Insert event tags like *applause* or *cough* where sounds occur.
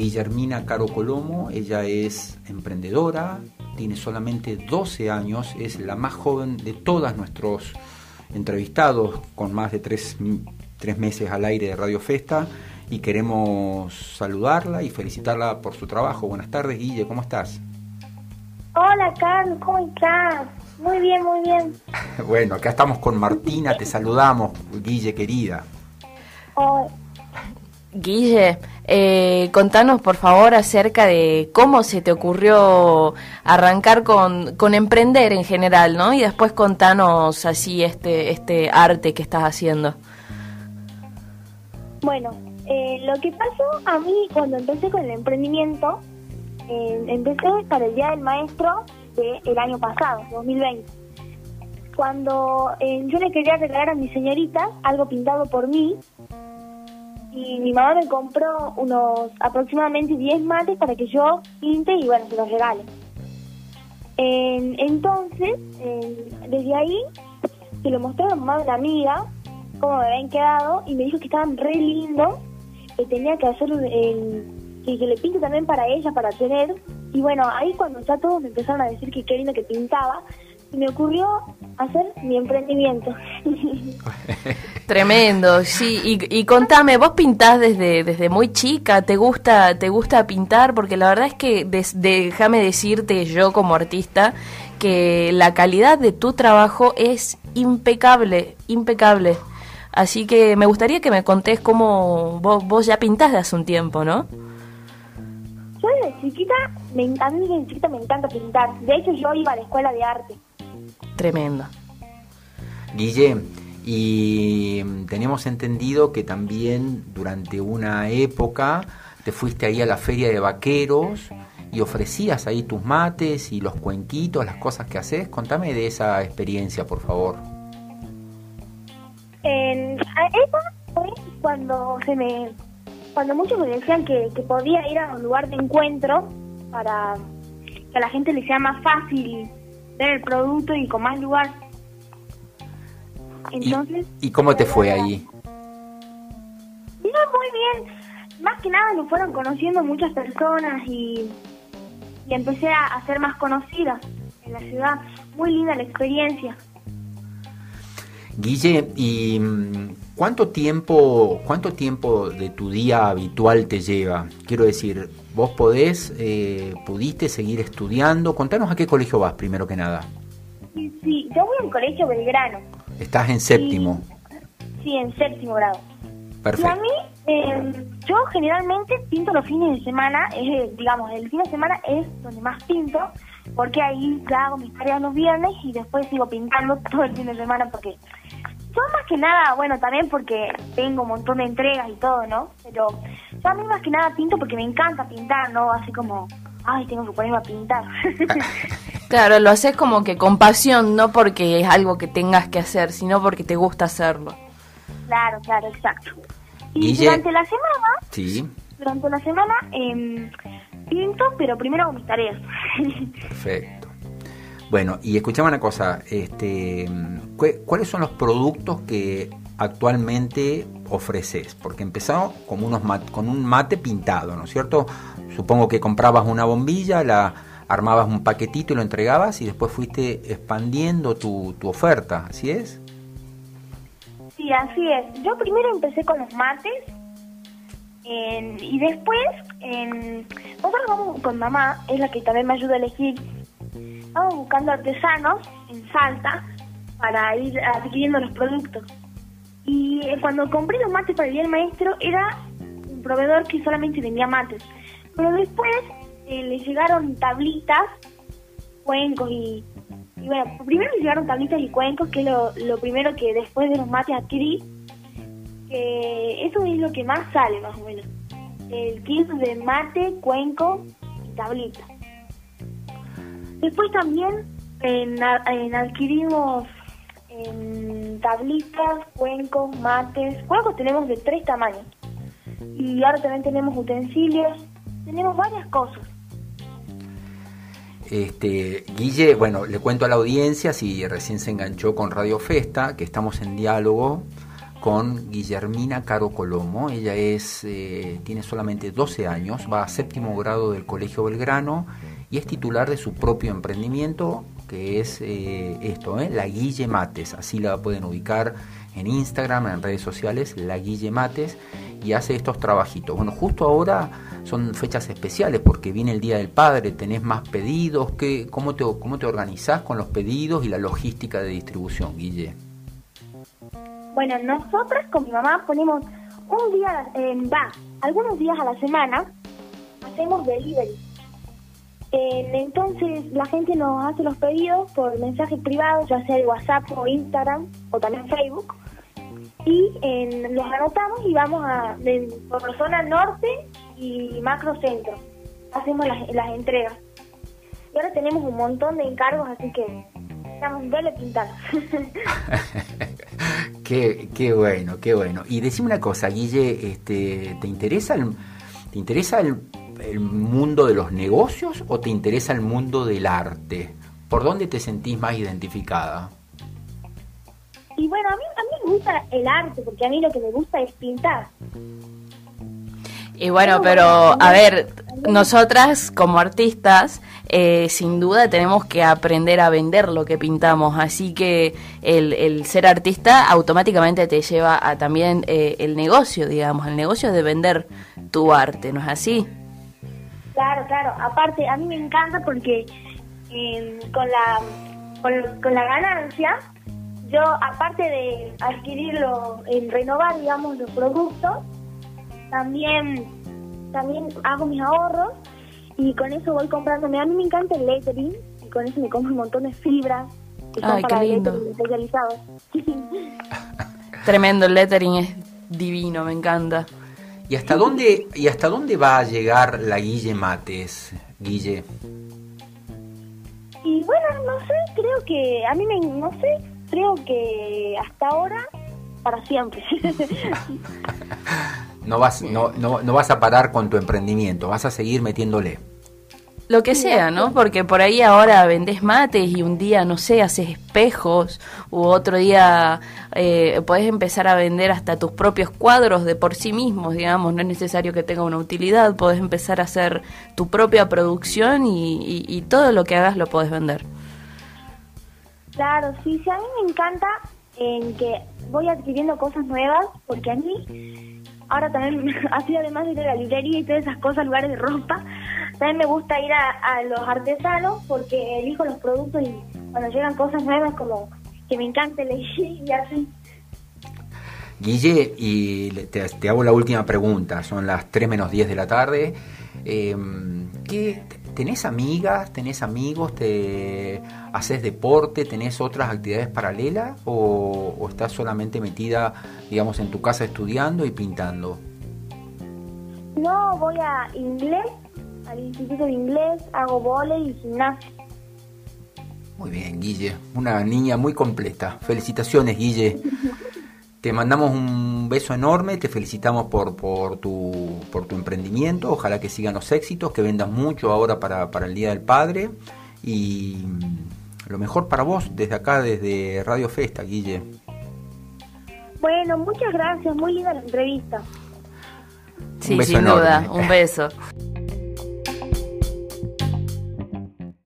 Guillermina Caro Colomo, ella es emprendedora, tiene solamente 12 años, es la más joven de todos nuestros entrevistados, con más de tres, tres meses al aire de Radio Festa, y queremos saludarla y felicitarla por su trabajo. Buenas tardes, Guille, ¿cómo estás? Hola, Carlos, ¿cómo estás? Muy bien, muy bien. *laughs* bueno, acá estamos con Martina, te saludamos, Guille, querida. Guille, eh, contanos por favor acerca de cómo se te ocurrió arrancar con, con, emprender en general, ¿no? Y después contanos así este, este arte que estás haciendo. Bueno, eh, lo que pasó a mí cuando empecé con el emprendimiento, eh, empecé para el Día del Maestro del año pasado, 2020. Cuando yo le quería regalar a mi señorita algo pintado por mí, y mi mamá me compró unos aproximadamente 10 mates para que yo pinte y bueno, se los regale. entonces, desde ahí, se lo mostré a mamá de una amiga, cómo me habían quedado, y me dijo que estaban re lindos, que tenía que hacer el, que, que le pinte también para ella, para tener. Y bueno, ahí cuando ya todos me empezaron a decir que qué lindo que pintaba, me ocurrió hacer mi emprendimiento. *laughs* Tremendo, sí. Y, y, contame, vos pintás desde, desde muy chica, ¿te gusta, te gusta pintar? Porque la verdad es que déjame decirte yo como artista que la calidad de tu trabajo es impecable, impecable. Así que me gustaría que me contés cómo vos, vos ya pintás de hace un tiempo, ¿no? Yo desde chiquita, me, a mí desde chiquita me encanta pintar. De hecho, yo iba a la escuela de arte. Tremendo. Guille, y tenemos entendido que también durante una época te fuiste ahí a la feria de vaqueros y ofrecías ahí tus mates y los cuenquitos, las cosas que haces. Contame de esa experiencia, por favor. En, fue cuando se me cuando muchos me decían que, que podía ir a un lugar de encuentro para que a la gente le sea más fácil el producto y con más lugar entonces, ¿Y, cómo te fue ahí? No, muy bien. Más que nada nos fueron conociendo muchas personas y, y empecé a, ser más conocida en la ciudad. Muy linda la experiencia. Guille, ¿y mm, cuánto tiempo, cuánto tiempo de tu día habitual te lleva? Quiero decir, vos podés, eh, pudiste seguir estudiando. Contanos a qué colegio vas primero que nada. Sí, sí, yo voy al colegio Belgrano. Estás en séptimo. Sí, en séptimo grado. Perfecto. Y a mí, em, yo generalmente pinto los fines de semana, es, digamos, el fin de semana es donde más pinto, porque ahí ya hago mis tareas los viernes y después sigo pintando *laughs* todo el fin de semana porque yo más que nada, bueno, también porque tengo un montón de entregas y todo, ¿no? Pero yo a mí más que nada pinto porque me encanta pintar, ¿no? Así como, ay, tengo que ponerme a pintar. *laughs* Claro, lo haces como que con pasión, no porque es algo que tengas que hacer, sino porque te gusta hacerlo. Claro, claro, exacto. Y durante la semana, sí. durante la semana eh, pinto, pero primero hago mis tareas. *laughs* Perfecto. Bueno, y escuchame una cosa, este, ¿cuáles son los productos que actualmente ofreces? Porque empezó como unos con un mate pintado, ¿no es cierto? Supongo que comprabas una bombilla, la armabas un paquetito y lo entregabas y después fuiste expandiendo tu, tu oferta, ¿así es? Sí, así es. Yo primero empecé con los mates y después en, vamos con mamá, es la que también me ayuda a elegir, vamos buscando artesanos en Salta para ir adquiriendo los productos. Y eh, cuando compré los mates para el día maestro era un proveedor que solamente vendía mates. Pero después eh, le llegaron tablitas, cuencos y, bueno, primero le llegaron tablitas y cuencos, que es lo, primero que después de los mates adquirí, que eso es lo que más sale más o menos. El kit de mate, cuenco y tablita. Después también en, adquirimos en tablitas, cuencos, mates. Cuencos tenemos de tres tamaños. Y ahora también tenemos utensilios. Tenemos varias cosas. Este, Guille, bueno, le cuento a la audiencia, si recién se enganchó con Radio Festa, que estamos en diálogo con Guillermina Caro Colomo. Ella es, eh, tiene solamente 12 años, va a séptimo grado del Colegio Belgrano y es titular de su propio emprendimiento, que es eh, esto, eh, la Guille Mates. Así la pueden ubicar en Instagram, en redes sociales, la Guille Mates, y hace estos trabajitos. Bueno, justo ahora son fechas especiales porque viene el Día del Padre, tenés más pedidos, ¿qué, cómo, te, ¿cómo organizás con los pedidos y la logística de distribución, Guille? Bueno, nosotras con mi mamá ponemos un día, en va, algunos días a la semana, hacemos delivery. Entonces la gente nos hace los pedidos por mensajes privados, ya sea de WhatsApp o Instagram o también Facebook. Y los anotamos y vamos a por zona norte y macro centro. Hacemos las, las entregas. Y ahora tenemos un montón de encargos, así que estamos vele pintados. *laughs* qué, qué bueno, qué bueno. Y decime una cosa, Guille, este, ¿te interesa el, te interesa el, el mundo de los negocios o te interesa el mundo del arte? ¿Por dónde te sentís más identificada? Y bueno, a mí, a mí me gusta el arte, porque a mí lo que me gusta es pintar. Y bueno, pero a ver, nosotras como artistas, eh, sin duda tenemos que aprender a vender lo que pintamos, así que el, el ser artista automáticamente te lleva a también eh, el negocio, digamos, el negocio de vender tu arte, ¿no es así? Claro, claro, aparte a mí me encanta porque em, con, la, con, con la ganancia, yo aparte de adquirirlo, en renovar, digamos, los productos, también, también hago mis ahorros y con eso voy comprándome. A mí me encanta el lettering y con eso me compro un montón de fibras que Ay, son para qué lindo. especializados. *laughs* Tremendo, el lettering es divino, me encanta. ¿Y hasta dónde, y hasta dónde va a llegar la Guille Mates, Guille? y bueno, no sé, creo que, a mí me, no sé, creo que hasta ahora, para siempre. *laughs* No vas, no, no, no vas a parar con tu emprendimiento, vas a seguir metiéndole. Lo que sea, ¿no? Porque por ahí ahora vendés mates y un día, no sé, haces espejos, u otro día eh, podés empezar a vender hasta tus propios cuadros de por sí mismos, digamos, no es necesario que tenga una utilidad, podés empezar a hacer tu propia producción y, y- y todo lo que hagas lo podés vender. Claro, sí, sí, a mí me encanta en que voy adquiriendo cosas nuevas, porque a mí, ahora también, *laughs* así además de ir a la librería y todas esas cosas, lugares de ropa, también me gusta ir a, a los artesanos porque elijo los productos y cuando llegan cosas nuevas como que me encanta elegir y así. Guille, y te, te hago la última pregunta, son las 3 menos 10 de la tarde. Eh, ¿qué, ¿Tenés amigas, tenés amigos, te haces deporte, tenés otras actividades paralelas o, o estás solamente metida, digamos, en tu casa estudiando y pintando? No, voy a inglés, al instituto de inglés, hago volei y gimnasia. Muy bien, Guille, una niña muy completa. Felicitaciones, Guille. *laughs* Te mandamos un beso enorme, te felicitamos por, por, tu, por tu emprendimiento, ojalá que sigan los éxitos, que vendas mucho ahora para, para el Día del Padre y lo mejor para vos desde acá, desde Radio Festa, Guille. Bueno, muchas gracias, muy linda la entrevista. Sí, beso sin duda, un beso. *laughs*